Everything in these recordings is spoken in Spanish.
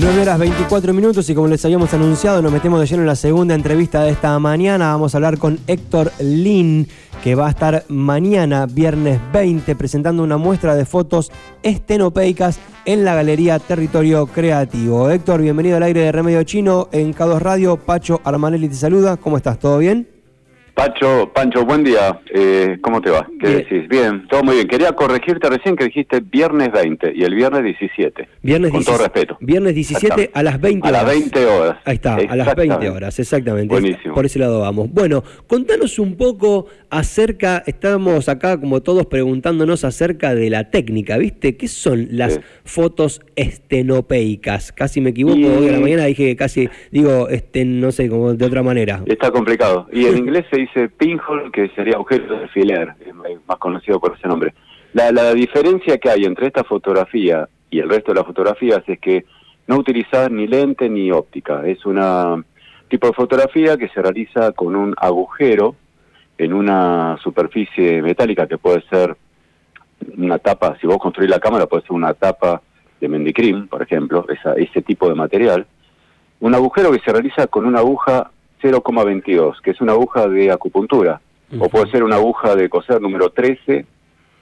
9 horas 24 minutos y como les habíamos anunciado, nos metemos de lleno en la segunda entrevista de esta mañana. Vamos a hablar con Héctor Lin, que va a estar mañana, viernes 20, presentando una muestra de fotos estenopeicas en la Galería Territorio Creativo. Héctor, bienvenido al aire de Remedio Chino en K2 Radio. Pacho Armanelli te saluda. ¿Cómo estás? ¿Todo bien? Pacho, Pancho, buen día. Eh, ¿Cómo te va? ¿Qué Bien. decís? Bien, todo muy bien. Quería corregirte recién que dijiste viernes 20 y el viernes 17. Viernes Con 17 todo respeto. Viernes 17 Exactamente. a las 20 A horas. las 20 horas. Ahí está, a las 20 Exactamente. horas, exactamente. Buenísimo. Por ese lado vamos. Bueno, contanos un poco acerca, estamos acá como todos preguntándonos acerca de la técnica, ¿viste? ¿Qué son las Sí. fotos estenopeicas? Casi me equivoco, Y- hoy a la mañana dije que casi, digo, este, no sé, como de otra manera. Está complicado. Y en inglés se dice pinhole, que sería agujero de alfiler, más conocido por ese nombre. La, la diferencia que hay entre esta fotografía y el resto de las fotografías es que no utilizar ni lente ni óptica. Es una tipo de fotografía que se realiza con un agujero en una superficie metálica que puede ser una tapa, si vos construís la cámara puede ser una tapa de mendicrim, por ejemplo, esa, ese tipo de material. Un agujero que se realiza con una aguja 0,22, que es una aguja de acupuntura, o puede ser una aguja de coser número 13,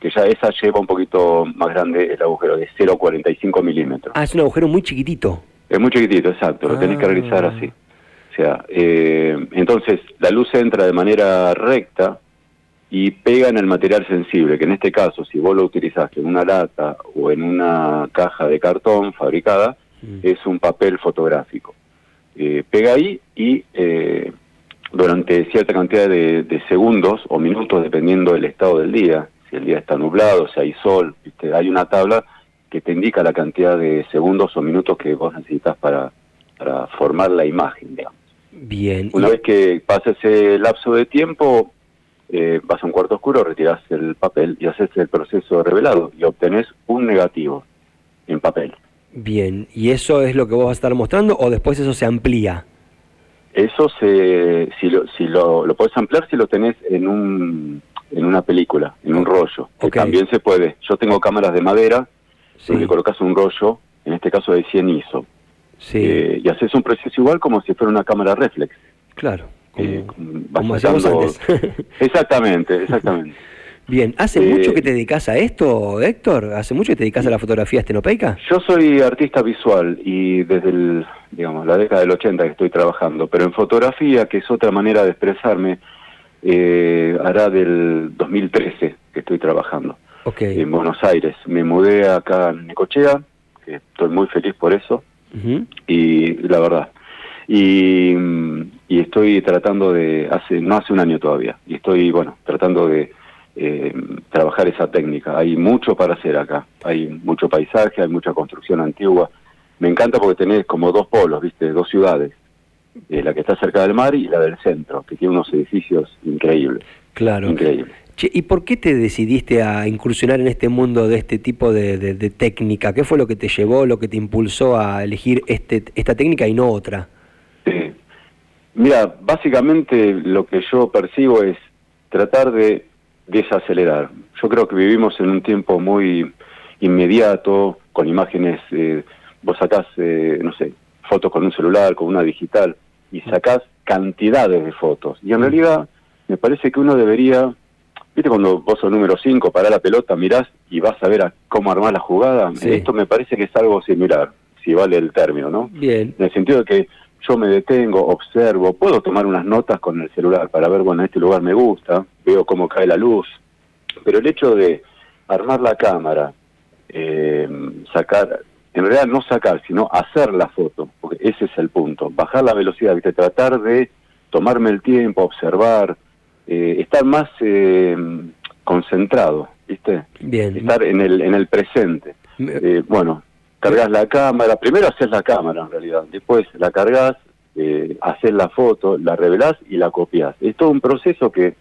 que ya esa lleva un poquito más grande el agujero, de 0,45 milímetros. Ah, es un agujero muy chiquitito. Es muy chiquitito, exacto, lo tenés que Ah. realizar así. O sea, eh, entonces la luz entra de manera recta y pega en el material sensible, que en este caso, si vos lo utilizaste en una lata o en una caja de cartón fabricada, Mm. es un papel fotográfico. Eh, pega ahí y eh, durante cierta cantidad de, de segundos o minutos, dependiendo del estado del día, si el día está nublado, si hay sol, ¿viste? hay una tabla que te indica la cantidad de segundos o minutos que vos necesitas para, para formar la imagen, digamos. Bien. Una Y- vez que pasa ese lapso de tiempo, eh, vas a un cuarto oscuro, retirás el papel y haces el proceso de revelado y obtenés un negativo en papel. Bien, ¿y eso es lo que vos vas a estar mostrando o después eso se amplía? Eso se, si lo, si lo, lo podés ampliar si lo tenés en un, en una película, en un rollo, que también se puede. Yo tengo cámaras de madera, Sí, donde colocas un rollo, en este caso de 100 ISO, sí, eh, y haces un proceso igual como si fuera una cámara reflex. claro. Como, Eh, como hacíamos antes. Exactamente, exactamente. Bien, ¿hace Eh, mucho que te dedicas a esto, Héctor? ¿Hace mucho que te dedicas a la fotografía estenopeica? Yo soy artista visual y desde el, digamos, la década del 80 que estoy trabajando, pero en fotografía, que es otra manera de expresarme, eh, hará del 2013 que estoy trabajando Ok. en Buenos Aires. Me mudé acá en Necochea, que estoy muy feliz por eso, Ujú. y la verdad. Y, y estoy tratando de, hace no hace un año todavía, y estoy, bueno, tratando de eh, trabajar esa técnica. Hay mucho para hacer acá, hay mucho paisaje, hay mucha construcción antigua. Me encanta porque tenés como dos polos, ¿viste? Dos ciudades, eh, la que está cerca del mar y la del centro, que tiene unos edificios increíbles, Claro. increíbles. Che, ¿y por qué te decidiste a incursionar en este mundo de este tipo de, de- de técnica? ¿Qué fue lo que te llevó, lo que te impulsó a elegir este, esta técnica y no otra? Sí. Mira, básicamente lo que yo percibo es tratar de desacelerar. Yo creo que vivimos en un tiempo muy inmediato, con imágenes, eh, vos sacás, eh, no sé, fotos con un celular, con una digital, y sacás cantidades de fotos. Y en realidad me parece que uno debería, viste cuando vos sos número 5, parás la pelota, mirás y vas a ver a cómo armar la jugada. Sí. Esto me parece que es algo similar, si vale el término, ¿no? Bien. en el sentido de que yo me detengo, observo, puedo tomar unas notas con el celular para ver, bueno, este lugar me gusta, veo cómo cae la luz, pero el hecho de armar la cámara, eh, sacar, en realidad no sacar, sino hacer la foto, porque ese es el punto, bajar la velocidad, ¿viste? tratar de tomarme el tiempo, observar, eh, estar más eh, concentrado, ¿viste? Bien. Estar en el, en el presente. Eh, bueno, cargas la cámara, primero haces la cámara en realidad, después la cargas, eh, haces la foto, la revelás y la copias. Es todo un proceso que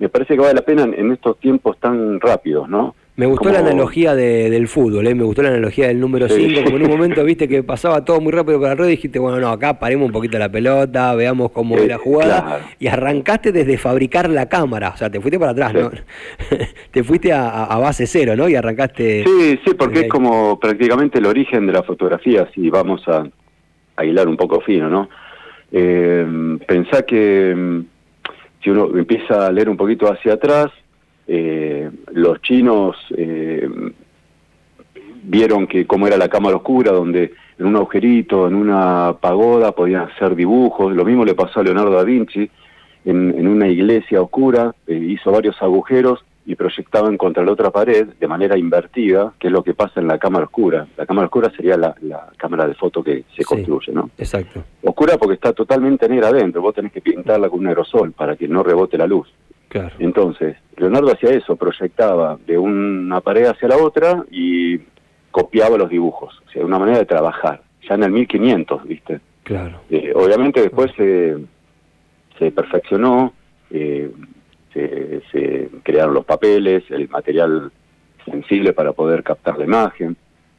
me parece que vale la pena en, en estos tiempos tan rápidos, ¿no? Me gustó la analogía del fútbol, ¿eh? me gustó la analogía del número 5, como en un momento viste que pasaba todo muy rápido por la red y dijiste, bueno, no, acá paremos un poquito la pelota, veamos cómo es la jugada, y arrancaste desde fabricar la cámara, o sea, te fuiste para atrás, ¿no? te fuiste a, base cero, ¿no? Y arrancaste... Sí, sí, porque es como prácticamente el origen de la fotografía, si vamos a, a hilar un poco fino, ¿no? Eh, pensá que mm, si uno empieza a leer un poquito hacia atrás, eh, los chinos eh, vieron que cómo era la cámara oscura, donde en un agujerito, en una pagoda podían hacer dibujos. Lo mismo le pasó a Leonardo da Vinci en, una iglesia oscura, eh, hizo varios agujeros y proyectaban contra la otra pared de manera invertida, que es lo que pasa en la cámara oscura. La cámara oscura sería la, cámara de foto que se construye, ¿no? Exacto. Oscura porque está totalmente negra adentro, vos tenés que pintarla con un aerosol para que no rebote la luz. Entonces, Leonardo hacía eso, proyectaba de una pared hacia la otra y copiaba los dibujos, o sea, una manera de trabajar, ya en el 1500, ¿viste? Claro. Eh, obviamente después se, se perfeccionó, eh, se, se, crearon los papeles, el material sensible para poder captar la imagen,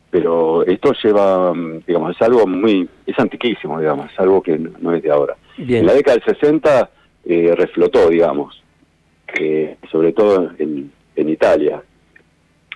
pero esto lleva, digamos, es algo muy, es antiquísimo, digamos, es algo que no es de ahora. En la década del 60 eh, reflotó, digamos, que sobre todo en, en Italia,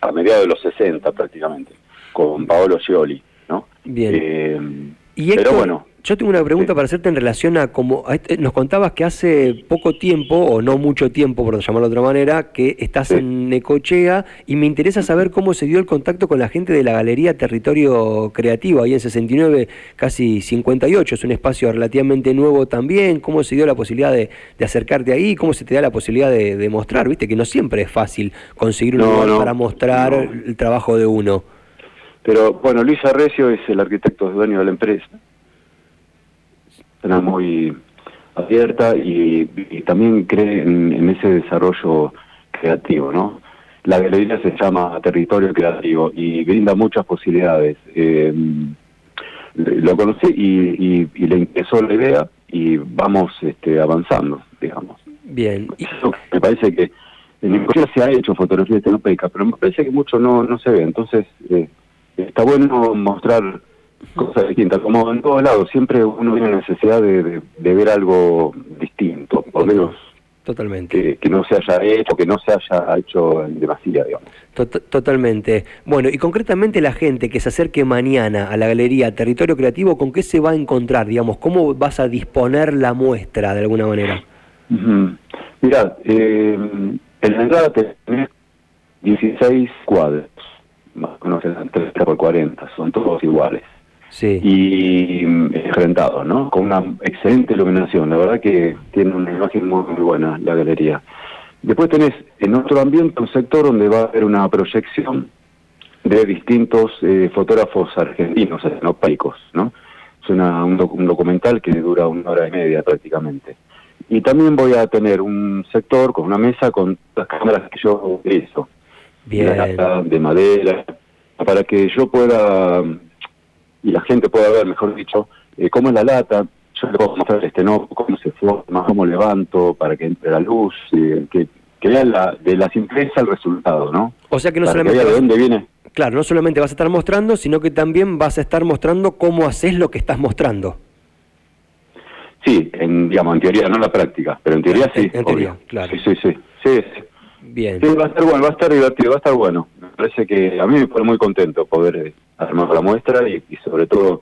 a mediados de los 60 prácticamente, con Paolo Scioli, ¿no? Bien. Eh, y pero bueno, yo tengo una pregunta para hacerte en relación a como este, nos contabas que hace poco tiempo, o no mucho tiempo, por llamarlo de otra manera, que estás en Necochea y me interesa saber cómo se dio el contacto con la gente de la Galería Territorio Creativo, ahí en 69, casi 58, es un espacio relativamente nuevo también, cómo se dio la posibilidad de, acercarte ahí, cómo se te da la posibilidad de, mostrar, viste que no siempre es fácil conseguir un lugar para mostrar el trabajo de uno. Pero bueno, Luis Arrecio es el arquitecto dueño de la empresa muy abierta y, también cree en, ese desarrollo creativo, ¿no? La galería se llama Territorio Creativo y brinda muchas posibilidades. Eh, lo conocí y, le interesó la idea y vamos este, avanzando, digamos. Bien. Me parece que en Nicosia se ha hecho fotografía estenopeica, pero me parece que mucho no, no se ve. Entonces, eh, está bueno mostrar cosas distintas, como en todos lados, siempre uno tiene necesidad de, ver algo distinto, por lo menos Totalmente. Que, no se haya hecho, que no se haya hecho en demasía, digamos. totalmente. Bueno, y concretamente la gente que se acerque mañana a la Galería Territorio Creativo, ¿con qué se va a encontrar? Digamos, ¿cómo vas a disponer la muestra de alguna manera? Mira, eh, en la entrada tenés 16 cuadros, más o menos 30 por 40, son todos iguales sí. y rentado, ¿no? Con una excelente iluminación. La verdad que tiene una imagen muy, buena la galería. Después tenés en otro ambiente un sector donde va a haber una proyección de distintos eh, fotógrafos argentinos, paicos, ¿no? Es una, un, documental que dura una hora y media prácticamente. Y también voy a tener un sector con una mesa con las cámaras que yo utilizo. Bien. De madera, para que yo pueda y la gente pueda ver, mejor dicho, eh, cómo es la lata. Yo le puedo mostrar este no, cómo se forma, cómo levanto para que entre la luz, eh, que, que vean la, de la simpleza el resultado, ¿no? O sea que no solamente... de dónde viene. Claro, no solamente vas a estar mostrando, sino que también vas a estar mostrando cómo haces lo que estás mostrando. Sí, en, digamos, en teoría, no en la práctica, pero en teoría sí. En, teoría, claro. Sí, sí, sí. sí, Bien. Sí, va a estar bueno, va a estar divertido, va a estar bueno. Parece que a mí me pone muy contento poder eh, armar la muestra y, sobre todo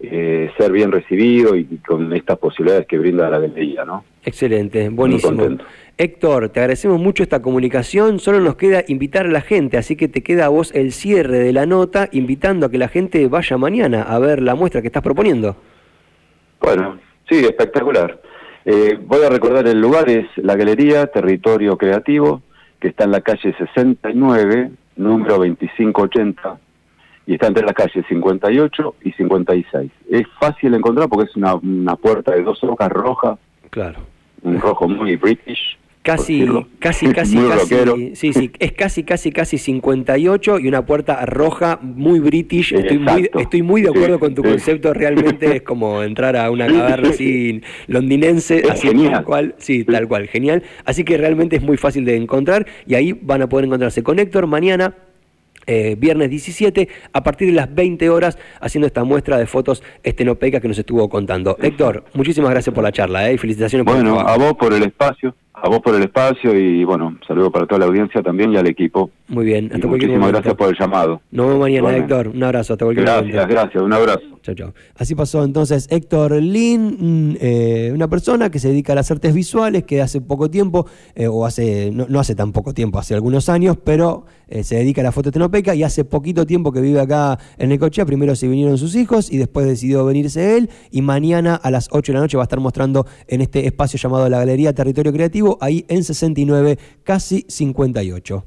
eh, ser bien recibido y, con estas posibilidades que brinda la galería, ¿no? Excelente, buenísimo. Héctor, te agradecemos mucho esta comunicación, solo nos queda invitar a la gente, así que te queda a vos el cierre de la nota, invitando a que la gente vaya mañana a ver la muestra que estás proponiendo. Bueno, sí, espectacular. Eh, voy a recordar el lugar, es la Galería Territorio Creativo, que está en la calle 69, número 2580, y está entre las calles 58 y 56. Es fácil encontrar porque es una, una puerta de dos hojas rojas. Claro. Un rojo muy british. Casi, casi, casi, casi, sí, sí, es casi, casi, casi 58 y una puerta roja muy british. Estoy muy, estoy muy de acuerdo con tu concepto. Realmente es como entrar a una caverna así londinense, así tal cual, sí, tal cual, genial. Así que realmente es muy fácil de encontrar y ahí van a poder encontrarse con Héctor mañana eh, viernes 17, a partir de las 20 horas, haciendo esta muestra de fotos estenopeica que nos estuvo contando. Héctor, muchísimas gracias por la charla ¿eh? y felicitaciones por Bueno, a vos por el espacio, a vos por el espacio y bueno, saludo para toda la audiencia también y al equipo. Muy bien, hasta Muchísimas gracias por el llamado. Nos vemos mañana, Héctor. Un abrazo, hasta cualquier Gracias, gracias, un abrazo. Chao, chao. Así pasó entonces Héctor Lin, mm, eh, una persona que se dedica a las artes visuales, que hace poco tiempo, eh, o hace, no, hace tan poco tiempo, hace algunos años, pero eh, se dedica a la foto tenopeca y hace poquito tiempo que vive acá en Necochea. Primero se vinieron sus hijos y después decidió venirse él. Y mañana a las 8 de la noche va a estar mostrando en este espacio llamado la Galería Territorio Creativo, ahí en 69, casi 58.